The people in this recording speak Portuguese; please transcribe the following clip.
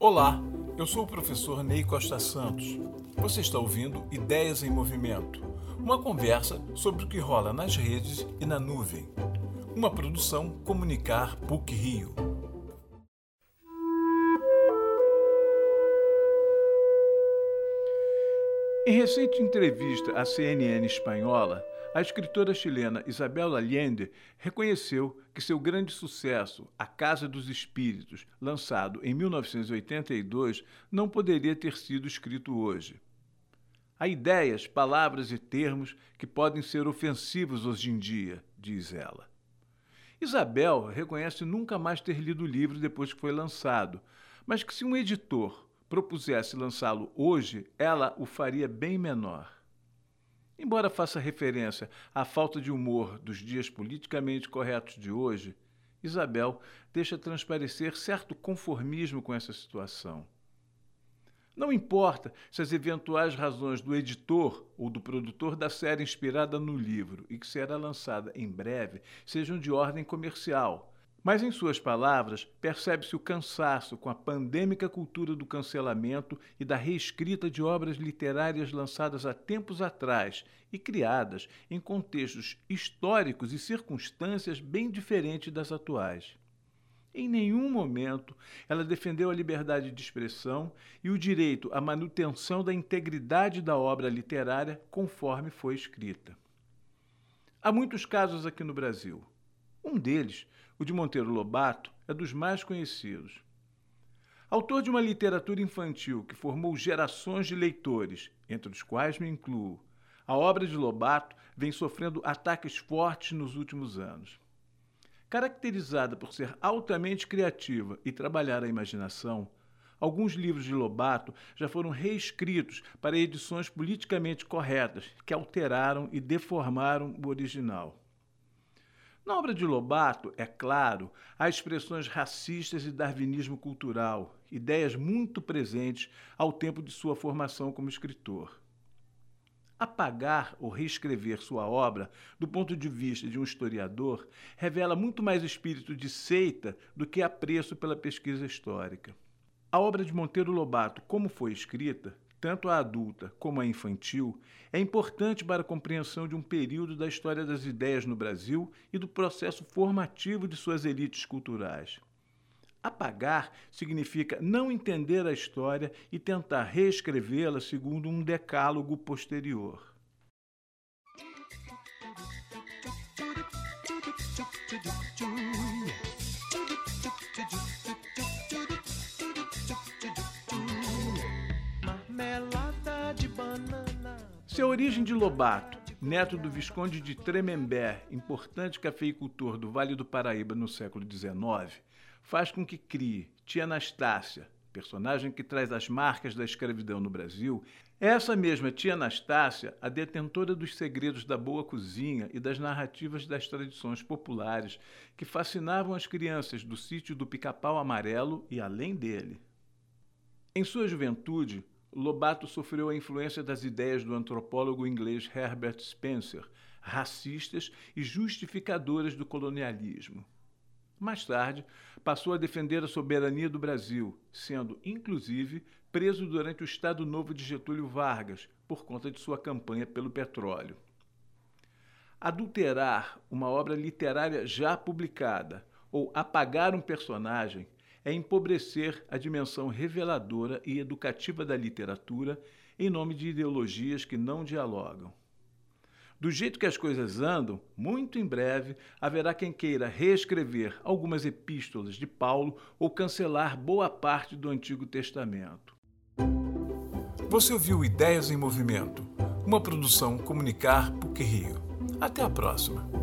Olá, eu sou o professor Ney Costa Santos. Você está ouvindo Ideias em Movimento, uma conversa sobre o que rola nas redes e na nuvem. Uma produção Comunicar PUC Rio. Em recente entrevista à CNN espanhola, a escritora chilena Isabel Allende reconheceu que seu grande sucesso, A Casa dos Espíritos, lançado em 1982, não poderia ter sido escrito hoje. Há ideias, palavras e termos que podem ser ofensivos hoje em dia, diz ela. Isabel reconhece nunca mais ter lido o livro depois que foi lançado, mas que se um editor propusesse lançá-lo hoje, ela o faria bem menor. Embora faça referência à falta de humor dos dias politicamente corretos de hoje, Isabel deixa transparecer certo conformismo com essa situação. Não importa se as eventuais razões do editor ou do produtor da série inspirada no livro e que será lançada em breve sejam de ordem comercial, mas, em suas palavras, percebe-se o cansaço com a pandêmica cultura do cancelamento e da reescrita de obras literárias lançadas há tempos atrás e criadas em contextos históricos e circunstâncias bem diferentes das atuais. Em nenhum momento ela defendeu a liberdade de expressão e o direito à manutenção da integridade da obra literária conforme foi escrita. Há muitos casos aqui no Brasil. Um deles o de Monteiro Lobato é dos mais conhecidos. Autor de uma literatura infantil que formou gerações de leitores, entre os quais me incluo, a obra de Lobato vem sofrendo ataques fortes nos últimos anos. Caracterizada por ser altamente criativa e trabalhar a imaginação, alguns livros de Lobato já foram reescritos para edições politicamente corretas que alteraram e deformaram o original. Na obra de Lobato, é claro, há expressões racistas e darwinismo cultural, ideias muito presentes ao tempo de sua formação como escritor. Apagar ou reescrever sua obra, do ponto de vista de um historiador, revela muito mais espírito de seita do que apreço pela pesquisa histórica. A obra de Monteiro Lobato, como foi escrita, tanto a adulta como a infantil, é importante para a compreensão de um período da história das ideias no Brasil e do processo formativo de suas elites culturais. Apagar significa não entender a história e tentar reescrevê-la segundo um decálogo posterior. Seu origem de Lobato, neto do Visconde de Tremembé, importante cafeicultor do Vale do Paraíba no século XIX, faz com que crie Tia Anastácia, personagem que traz as marcas da escravidão no Brasil, essa mesma tia Anastácia, a detentora dos segredos da boa cozinha e das narrativas das tradições populares que fascinavam as crianças do sítio do Pica-Pau Amarelo e além dele. Em sua juventude, Lobato sofreu a influência das ideias do antropólogo inglês Herbert Spencer, racistas e justificadoras do colonialismo. Mais tarde, passou a defender a soberania do Brasil, sendo, inclusive, preso durante o Estado Novo de Getúlio Vargas, por conta de sua campanha pelo petróleo. Adulterar uma obra literária já publicada ou apagar um personagem é empobrecer a dimensão reveladora e educativa da literatura em nome de ideologias que não dialogam. Do jeito que as coisas andam, muito em breve haverá quem queira reescrever algumas epístolas de Paulo ou cancelar boa parte do Antigo Testamento. Você ouviu Ideias em Movimento, uma produção Comunicar PUC Rio. Até a próxima.